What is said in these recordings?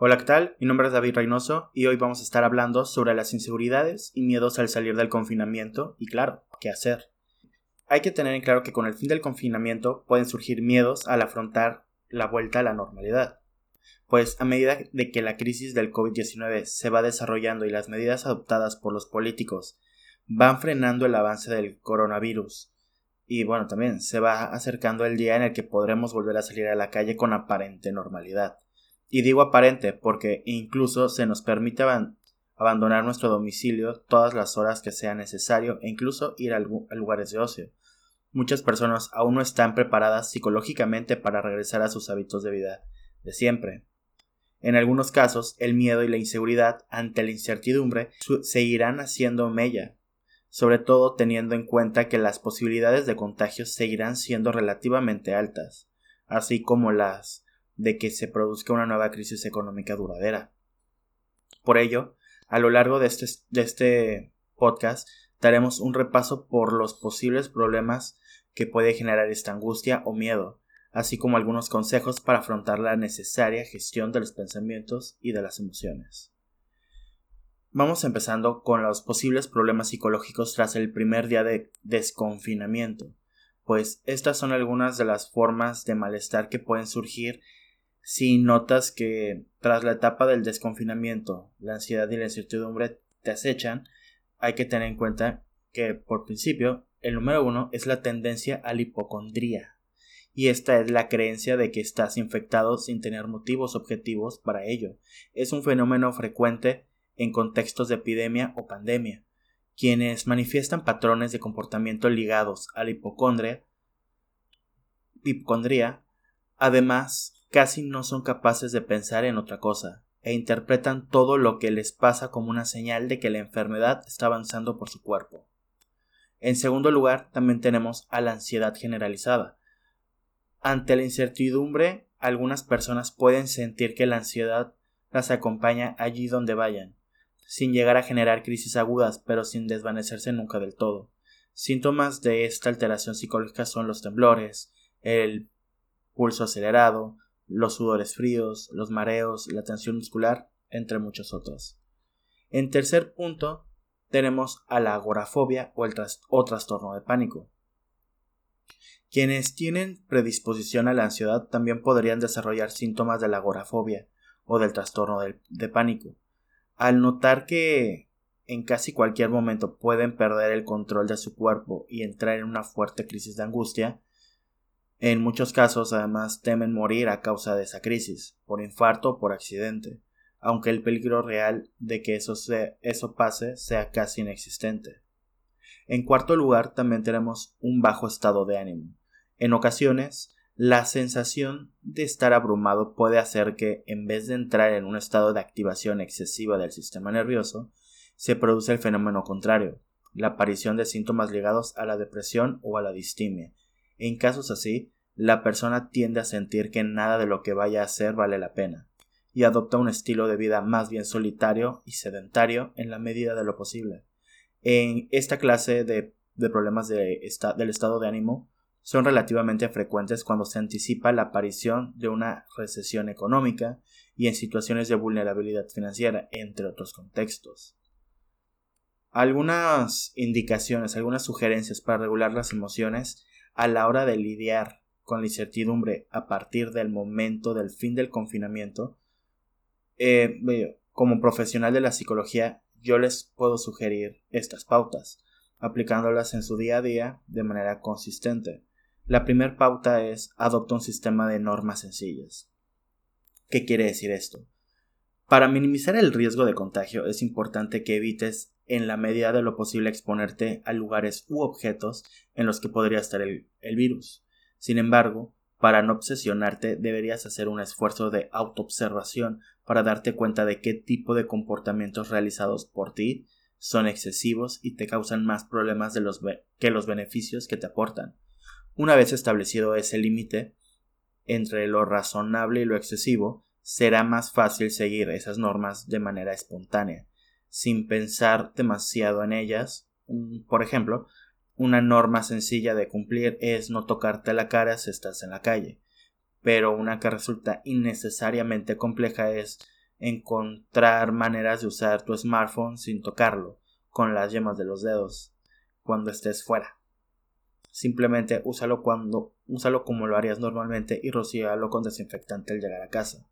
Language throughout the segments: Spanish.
Hola, ¿qué tal? Mi nombre es David Reynoso y hoy vamos a estar hablando sobre las inseguridades y miedos al salir del confinamiento y claro, qué hacer. Hay que tener en claro que con el fin del confinamiento pueden surgir miedos al afrontar la vuelta a la normalidad. Pues a medida de que la crisis del COVID-19 se va desarrollando y las medidas adoptadas por los políticos van frenando el avance del coronavirus, y bueno, también se va acercando el día en el que podremos volver a salir a la calle con aparente normalidad. Y digo aparente porque incluso se nos permite abandonar nuestro domicilio todas las horas que sea necesario e incluso ir a, lugares de ocio. Muchas personas aún no están preparadas psicológicamente para regresar a sus hábitos de vida de siempre. En algunos casos, el miedo y la inseguridad ante la incertidumbre seguirán haciendo mella, sobre todo teniendo en cuenta que las posibilidades de contagio seguirán siendo relativamente altas, así como las de que se produzca una nueva crisis económica duradera. Por ello, a lo largo de este, de este podcast daremos un repaso por los posibles problemas que puede generar esta angustia o miedo, así como algunos consejos para afrontar la necesaria gestión de los pensamientos y de las emociones. Vamos empezando con los posibles problemas psicológicos tras el primer día de desconfinamiento, pues estas son algunas de las formas de malestar que pueden surgir si notas que tras la etapa del desconfinamiento la ansiedad y la incertidumbre te acechan, hay que tener en cuenta que por principio el número uno es la tendencia a la hipocondría. Y esta es la creencia de que estás infectado sin tener motivos objetivos para ello. Es un fenómeno frecuente en contextos de epidemia o pandemia. Quienes manifiestan patrones de comportamiento ligados a la hipocondria, hipocondría además casi no son capaces de pensar en otra cosa, e interpretan todo lo que les pasa como una señal de que la enfermedad está avanzando por su cuerpo. En segundo lugar, también tenemos a la ansiedad generalizada. Ante la incertidumbre, algunas personas pueden sentir que la ansiedad las acompaña allí donde vayan, sin llegar a generar crisis agudas, pero sin desvanecerse nunca del todo. Síntomas de esta alteración psicológica son los temblores, el pulso acelerado, los sudores fríos, los mareos, la tensión muscular, entre muchos otros. En tercer punto, tenemos a la agorafobia o, el trastorno de pánico. Quienes tienen predisposición a la ansiedad también podrían desarrollar síntomas de la agorafobia o del trastorno de pánico. Al notar que en casi cualquier momento pueden perder el control de su cuerpo y entrar en una fuerte crisis de angustia, en muchos casos, además, temen morir a causa de esa crisis, por infarto o por accidente, aunque el peligro real de que eso, pase sea casi inexistente. En cuarto lugar, también tenemos un bajo estado de ánimo. En ocasiones, la sensación de estar abrumado puede hacer que, en vez de entrar en un estado de activación excesiva del sistema nervioso, se produce el fenómeno contrario, la aparición de síntomas ligados a la depresión o a la distimia, en casos así, la persona tiende a sentir que nada de lo que vaya a hacer vale la pena, y adopta un estilo de vida más bien solitario y sedentario en la medida de lo posible. En esta clase de, problemas del estado de ánimo son relativamente frecuentes cuando se anticipa la aparición de una recesión económica y en situaciones de vulnerabilidad financiera, entre otros contextos. Algunas indicaciones, algunas sugerencias para regular las emociones a la hora de lidiar con la incertidumbre a partir del momento del fin del confinamiento, eh, como profesional de la psicología, yo les puedo sugerir estas pautas, aplicándolas en su día a día de manera consistente. La primera pauta es adopta un sistema de normas sencillas. ¿Qué quiere decir esto? Para minimizar el riesgo de contagio es importante que evites en la medida de lo posible exponerte a lugares u objetos en los que podría estar el, virus. Sin embargo, para no obsesionarte deberías hacer un esfuerzo de autoobservación para darte cuenta de qué tipo de comportamientos realizados por ti son excesivos y te causan más problemas de los que los beneficios que te aportan. Una vez establecido ese límite entre lo razonable y lo excesivo, será más fácil seguir esas normas de manera espontánea sin pensar demasiado en ellas. Por ejemplo, una norma sencilla de cumplir es no tocarte la cara si estás en la calle, pero una que resulta innecesariamente compleja es encontrar maneras de usar tu smartphone sin tocarlo, con las yemas de los dedos, cuando estés fuera. Simplemente úsalo cuando, úsalo como lo harías normalmente y rocíalo con desinfectante al llegar a casa.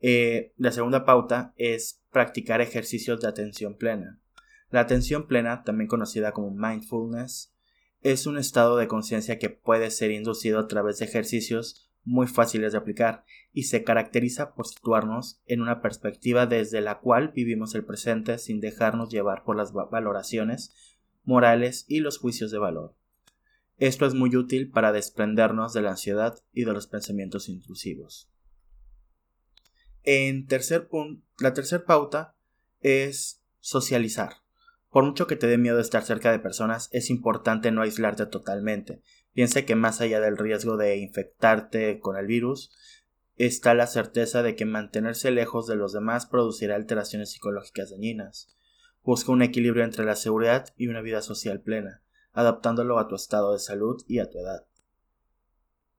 Eh, la segunda pauta es practicar ejercicios de atención plena. La atención plena, también conocida como mindfulness, es un estado de conciencia que puede ser inducido a través de ejercicios muy fáciles de aplicar y se caracteriza por situarnos en una perspectiva desde la cual vivimos el presente sin dejarnos llevar por las valoraciones morales y los juicios de valor. Esto es muy útil para desprendernos de la ansiedad y de los pensamientos intrusivos. En tercer punto, la tercera pauta es socializar. Por mucho que te dé miedo estar cerca de personas, es importante no aislarte totalmente. Piensa que más allá del riesgo de infectarte con el virus, está la certeza de que mantenerse lejos de los demás producirá alteraciones psicológicas dañinas. Busca un equilibrio entre la seguridad y una vida social plena, adaptándolo a tu estado de salud y a tu edad.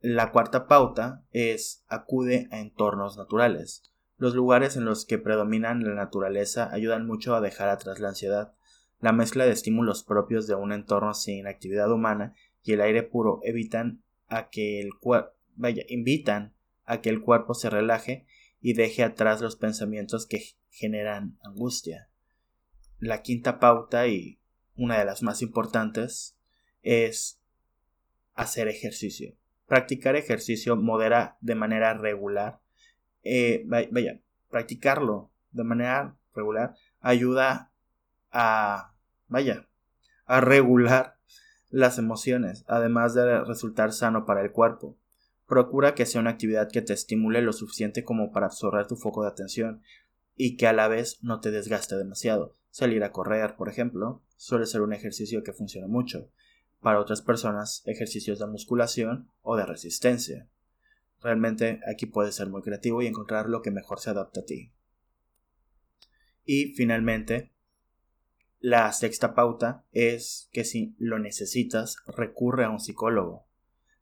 La cuarta pauta es acude a entornos naturales. Los lugares en los que predominan la naturaleza ayudan mucho a dejar atrás la ansiedad. La mezcla de estímulos propios de un entorno sin actividad humana y el aire puro evitan a que el vaya, invitan a que el cuerpo se relaje y deje atrás los pensamientos que generan angustia. La quinta pauta y una de las más importantes es hacer ejercicio. Practicar ejercicio modera de manera regular eh, vaya, practicarlo de manera regular ayuda a, vaya, a regular las emociones, además de resultar sano para el cuerpo. Procura que sea una actividad que te estimule lo suficiente como para absorber tu foco de atención y que a la vez no te desgaste demasiado. Salir a correr, por ejemplo, suele ser un ejercicio que funciona mucho. Para otras personas, ejercicios de musculación o de resistencia. Realmente aquí puedes ser muy creativo y encontrar lo que mejor se adapta a ti. Y finalmente, la sexta pauta es que si lo necesitas, recurre a un psicólogo.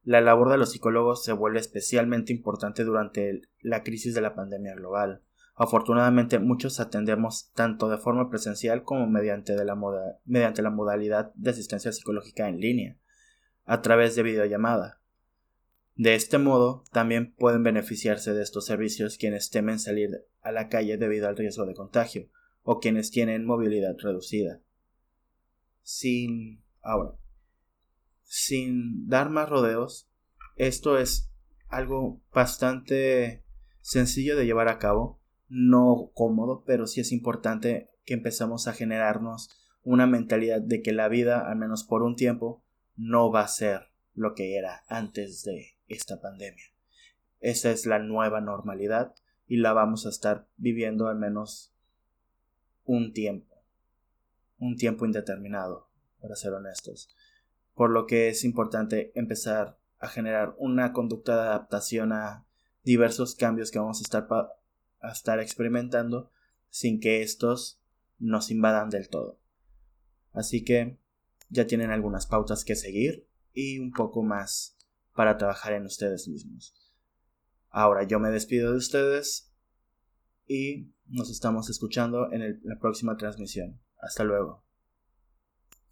La labor de los psicólogos se vuelve especialmente importante durante la crisis de la pandemia global. Afortunadamente muchos atendemos tanto de forma presencial como mediante, la mediante la modalidad de asistencia psicológica en línea, a través de videollamada. De este modo, también pueden beneficiarse de estos servicios quienes temen salir a la calle debido al riesgo de contagio, o quienes tienen movilidad reducida. Sin. ahora. Sin dar más rodeos, esto es algo bastante sencillo de llevar a cabo, no cómodo, pero sí es importante que empezamos a generarnos una mentalidad de que la vida, al menos por un tiempo, no va a ser lo que era antes de esta pandemia. Esa es la nueva normalidad y la vamos a estar viviendo al menos un tiempo, un tiempo indeterminado, para ser honestos. Por lo que es importante empezar a generar una conducta de adaptación a diversos cambios que vamos a estar, a estar experimentando sin que estos nos invadan del todo. Así que ya tienen algunas pautas que seguir y un poco más para trabajar en ustedes mismos. Ahora yo me despido de ustedes y nos estamos escuchando en la próxima transmisión. Hasta luego.